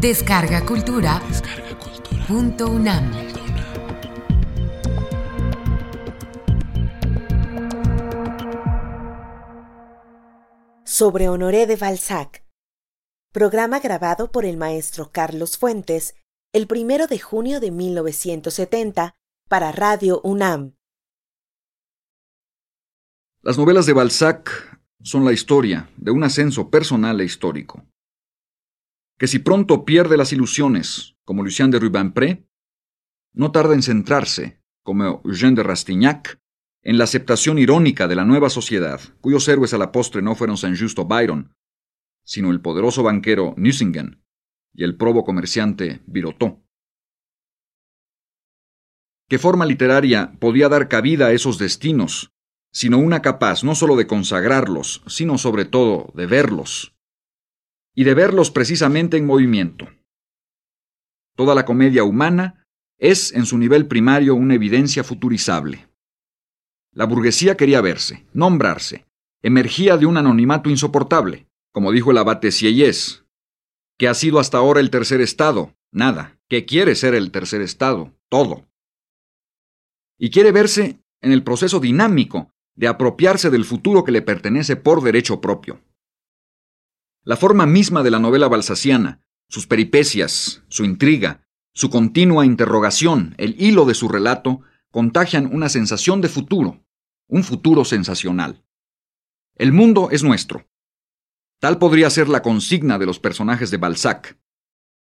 Descarga Cultura. Punto UNAM. Sobre Honoré de Balzac. Programa grabado por el maestro Carlos Fuentes el primero de junio de 1970 para Radio UNAM. Las novelas de Balzac son la historia de un ascenso personal e histórico que si pronto pierde las ilusiones, como Lucien de Rubempré, no tarda en centrarse, como Eugène de Rastignac, en la aceptación irónica de la nueva sociedad, cuyos héroes a la postre no fueron Saint Just o Byron, sino el poderoso banquero Nucingen y el probo comerciante Birotteau. ¿Qué forma literaria podía dar cabida a esos destinos, sino una capaz no sólo de consagrarlos, sino sobre todo de verlos, y de verlos precisamente en movimiento. Toda la comedia humana es en su nivel primario una evidencia futurizable. La burguesía quería verse, nombrarse, emergía de un anonimato insoportable, como dijo el abate Sieyès, que ha sido hasta ahora el tercer estado, nada, que quiere ser el tercer estado, todo. Y quiere verse en el proceso dinámico de apropiarse del futuro que le pertenece por derecho propio. La forma misma de la novela balsaciana, sus peripecias, su intriga, su continua interrogación, el hilo de su relato, contagian una sensación de futuro, un futuro sensacional. El mundo es nuestro. Tal podría ser la consigna de los personajes de Balzac.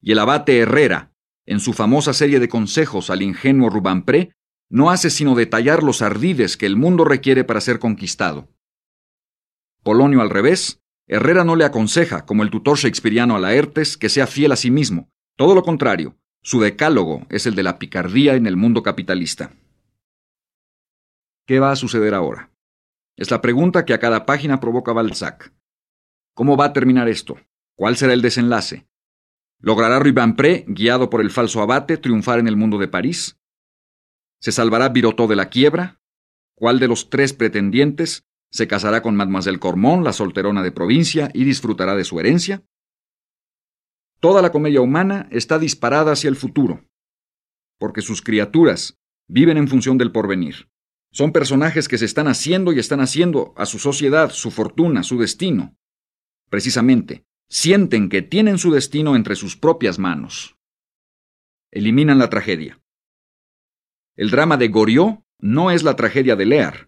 Y el abate Herrera, en su famosa serie de consejos al ingenuo Rubampré, no hace sino detallar los ardides que el mundo requiere para ser conquistado. Polonio al revés, Herrera no le aconseja, como el tutor shakespeariano a Laertes, que sea fiel a sí mismo. Todo lo contrario, su decálogo es el de la picardía en el mundo capitalista. ¿Qué va a suceder ahora? Es la pregunta que a cada página provoca Balzac. ¿Cómo va a terminar esto? ¿Cuál será el desenlace? ¿Logrará Rubempré, guiado por el falso abate, triunfar en el mundo de París? ¿Se salvará Birotteau de la quiebra? ¿Cuál de los tres pretendientes se casará con Mademoiselle Cormont, la solterona de provincia, y disfrutará de su herencia. Toda la comedia humana está disparada hacia el futuro, porque sus criaturas viven en función del porvenir. Son personajes que se están haciendo y están haciendo a su sociedad, su fortuna, su destino. Precisamente, sienten que tienen su destino entre sus propias manos. Eliminan la tragedia. El drama de Goriot no es la tragedia de Lear,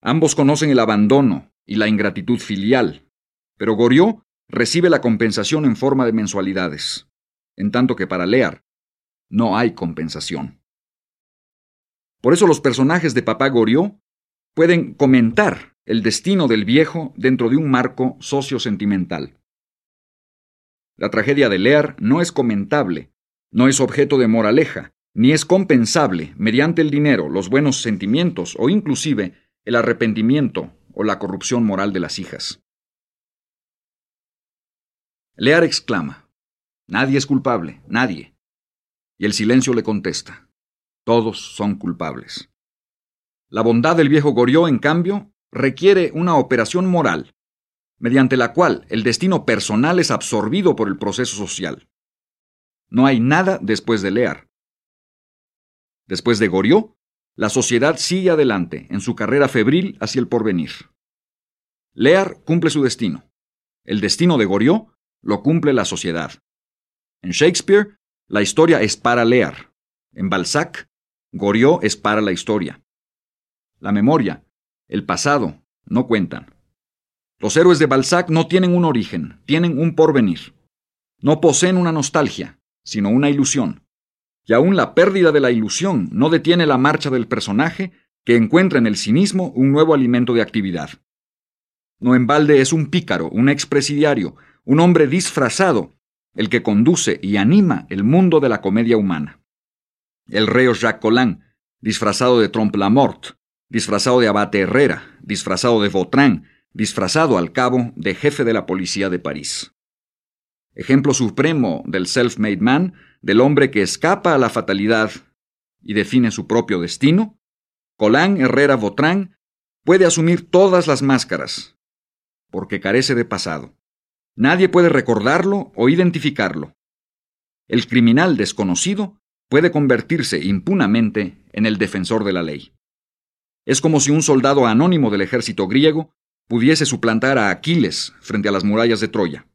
Ambos conocen el abandono y la ingratitud filial, pero Goriot recibe la compensación en forma de mensualidades, en tanto que para Lear no hay compensación. Por eso los personajes de Papá Goriot pueden comentar el destino del viejo dentro de un marco socio-sentimental. La tragedia de Lear no es comentable, no es objeto de moraleja, ni es compensable mediante el dinero, los buenos sentimientos o inclusive el arrepentimiento o la corrupción moral de las hijas. Lear exclama, Nadie es culpable, nadie. Y el silencio le contesta, Todos son culpables. La bondad del viejo Goriot, en cambio, requiere una operación moral, mediante la cual el destino personal es absorbido por el proceso social. No hay nada después de Lear. Después de Goriot, la sociedad sigue adelante en su carrera febril hacia el porvenir. Lear cumple su destino. El destino de Goriot lo cumple la sociedad. En Shakespeare, la historia es para Lear. En Balzac, Goriot es para la historia. La memoria, el pasado, no cuentan. Los héroes de Balzac no tienen un origen, tienen un porvenir. No poseen una nostalgia, sino una ilusión y aún la pérdida de la ilusión no detiene la marcha del personaje que encuentra en el cinismo un nuevo alimento de actividad. No en balde es un pícaro, un expresidiario, un hombre disfrazado, el que conduce y anima el mundo de la comedia humana. El reo Jacques Collin, disfrazado de Trompe la Mort, disfrazado de Abate Herrera, disfrazado de Vautrin, disfrazado al cabo de jefe de la policía de París. Ejemplo supremo del self-made man del hombre que escapa a la fatalidad y define su propio destino, Colán Herrera Botrán puede asumir todas las máscaras, porque carece de pasado. Nadie puede recordarlo o identificarlo. el criminal desconocido puede convertirse impunamente en el defensor de la ley. Es como si un soldado anónimo del ejército griego pudiese suplantar a Aquiles frente a las murallas de Troya.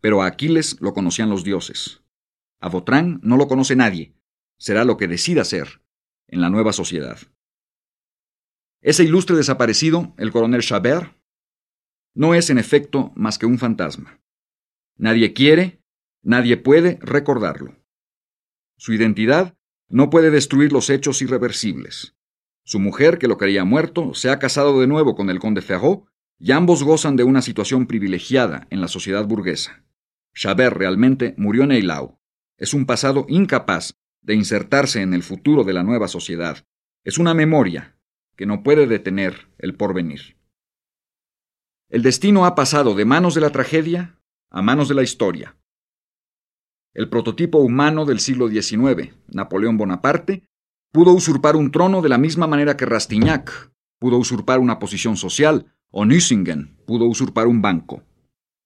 Pero a Aquiles lo conocían los dioses. A Botrán no lo conoce nadie. Será lo que decida ser en la nueva sociedad. Ese ilustre desaparecido, el coronel Chabert, no es en efecto más que un fantasma. Nadie quiere, nadie puede recordarlo. Su identidad no puede destruir los hechos irreversibles. Su mujer, que lo creía muerto, se ha casado de nuevo con el conde Ferraud y ambos gozan de una situación privilegiada en la sociedad burguesa. Chabert realmente murió en Eilau. Es un pasado incapaz de insertarse en el futuro de la nueva sociedad. Es una memoria que no puede detener el porvenir. El destino ha pasado de manos de la tragedia a manos de la historia. El prototipo humano del siglo XIX, Napoleón Bonaparte, pudo usurpar un trono de la misma manera que Rastignac pudo usurpar una posición social o Nüssingen pudo usurpar un banco.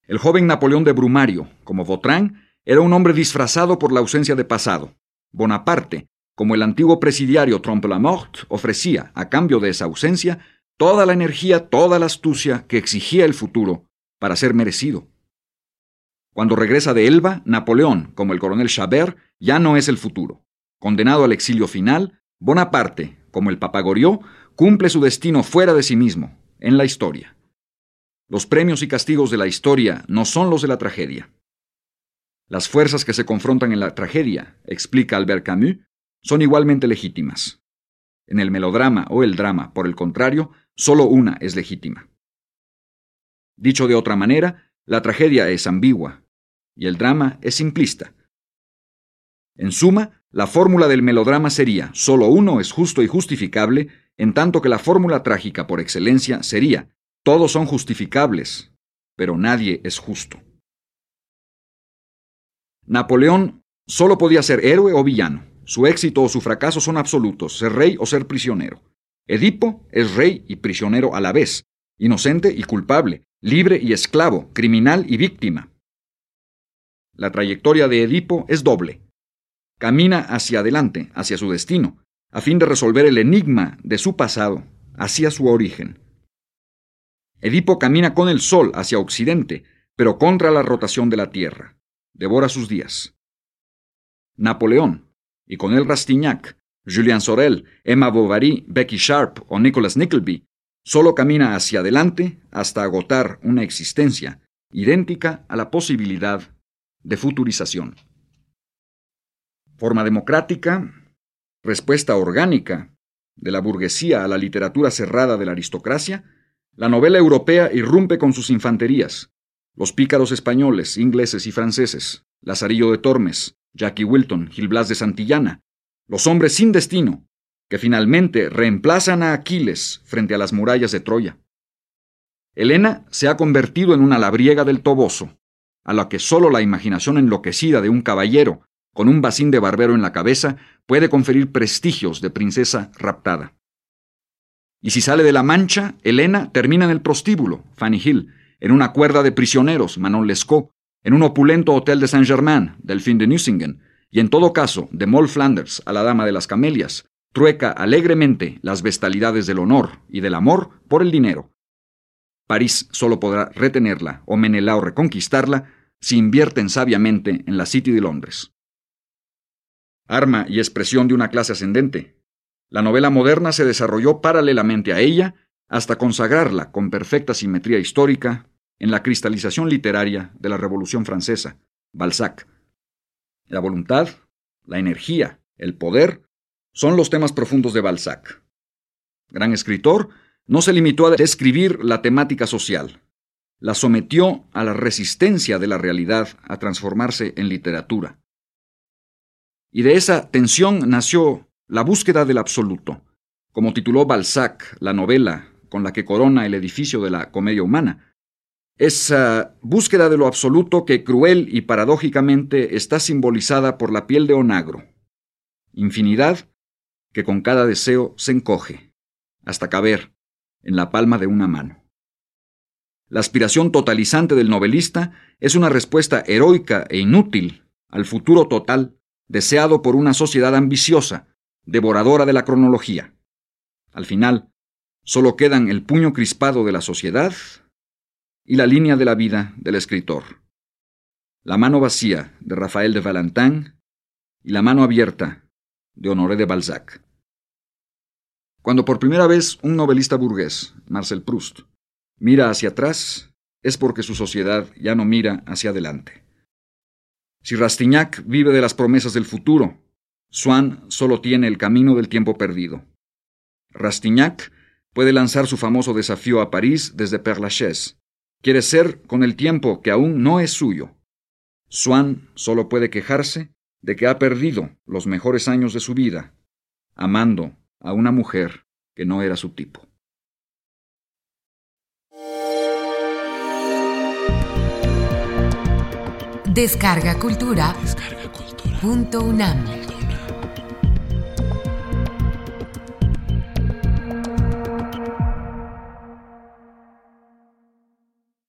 El joven Napoleón de Brumario, como Vautrin, era un hombre disfrazado por la ausencia de pasado. Bonaparte, como el antiguo presidiario Trompe-la-Mort, ofrecía, a cambio de esa ausencia, toda la energía, toda la astucia que exigía el futuro para ser merecido. Cuando regresa de Elba, Napoleón, como el coronel Chabert, ya no es el futuro. Condenado al exilio final, Bonaparte, como el Papagorió, cumple su destino fuera de sí mismo, en la historia. Los premios y castigos de la historia no son los de la tragedia. Las fuerzas que se confrontan en la tragedia, explica Albert Camus, son igualmente legítimas. En el melodrama o el drama, por el contrario, solo una es legítima. Dicho de otra manera, la tragedia es ambigua y el drama es simplista. En suma, la fórmula del melodrama sería solo uno es justo y justificable, en tanto que la fórmula trágica por excelencia sería todos son justificables, pero nadie es justo. Napoleón solo podía ser héroe o villano. Su éxito o su fracaso son absolutos, ser rey o ser prisionero. Edipo es rey y prisionero a la vez, inocente y culpable, libre y esclavo, criminal y víctima. La trayectoria de Edipo es doble. Camina hacia adelante, hacia su destino, a fin de resolver el enigma de su pasado, hacia su origen. Edipo camina con el sol hacia occidente, pero contra la rotación de la Tierra. Devora sus días. Napoleón, y con él Rastignac, Julien Sorel, Emma Bovary, Becky Sharp o Nicholas Nickleby, solo camina hacia adelante hasta agotar una existencia idéntica a la posibilidad de futurización. Forma democrática, respuesta orgánica de la burguesía a la literatura cerrada de la aristocracia, la novela europea irrumpe con sus infanterías. Los pícaros españoles, ingleses y franceses, Lazarillo de Tormes, Jackie Wilton, Gil Blas de Santillana, los hombres sin destino, que finalmente reemplazan a Aquiles frente a las murallas de Troya. Helena se ha convertido en una labriega del Toboso, a la que solo la imaginación enloquecida de un caballero con un bacín de barbero en la cabeza puede conferir prestigios de princesa raptada. Y si sale de la mancha, Elena termina en el prostíbulo, Fanny Hill, en una cuerda de prisioneros, Manon Lescaut, en un opulento hotel de Saint-Germain, Delphine de Nucingen, y en todo caso, de Moll Flanders a la Dama de las Camelias, trueca alegremente las bestalidades del honor y del amor por el dinero. París solo podrá retenerla o Menelao reconquistarla si invierten sabiamente en la City de Londres. Arma y expresión de una clase ascendente, la novela moderna se desarrolló paralelamente a ella hasta consagrarla con perfecta simetría histórica en la cristalización literaria de la Revolución Francesa, Balzac. La voluntad, la energía, el poder son los temas profundos de Balzac. Gran escritor, no se limitó a describir la temática social, la sometió a la resistencia de la realidad a transformarse en literatura. Y de esa tensión nació la búsqueda del absoluto, como tituló Balzac la novela con la que corona el edificio de la comedia humana. Esa búsqueda de lo absoluto que cruel y paradójicamente está simbolizada por la piel de onagro. Infinidad que con cada deseo se encoge, hasta caber en la palma de una mano. La aspiración totalizante del novelista es una respuesta heroica e inútil al futuro total deseado por una sociedad ambiciosa, devoradora de la cronología. Al final, solo quedan el puño crispado de la sociedad y la línea de la vida del escritor. La mano vacía de Rafael de Valentin y la mano abierta de Honoré de Balzac. Cuando por primera vez un novelista burgués, Marcel Proust, mira hacia atrás, es porque su sociedad ya no mira hacia adelante. Si Rastignac vive de las promesas del futuro, Swann solo tiene el camino del tiempo perdido. Rastignac puede lanzar su famoso desafío a París desde Père Lachaise. Quiere ser con el tiempo que aún no es suyo. Swann solo puede quejarse de que ha perdido los mejores años de su vida, amando a una mujer que no era su tipo. Descarga Cultura. Descarga cultura. Punto UNAM.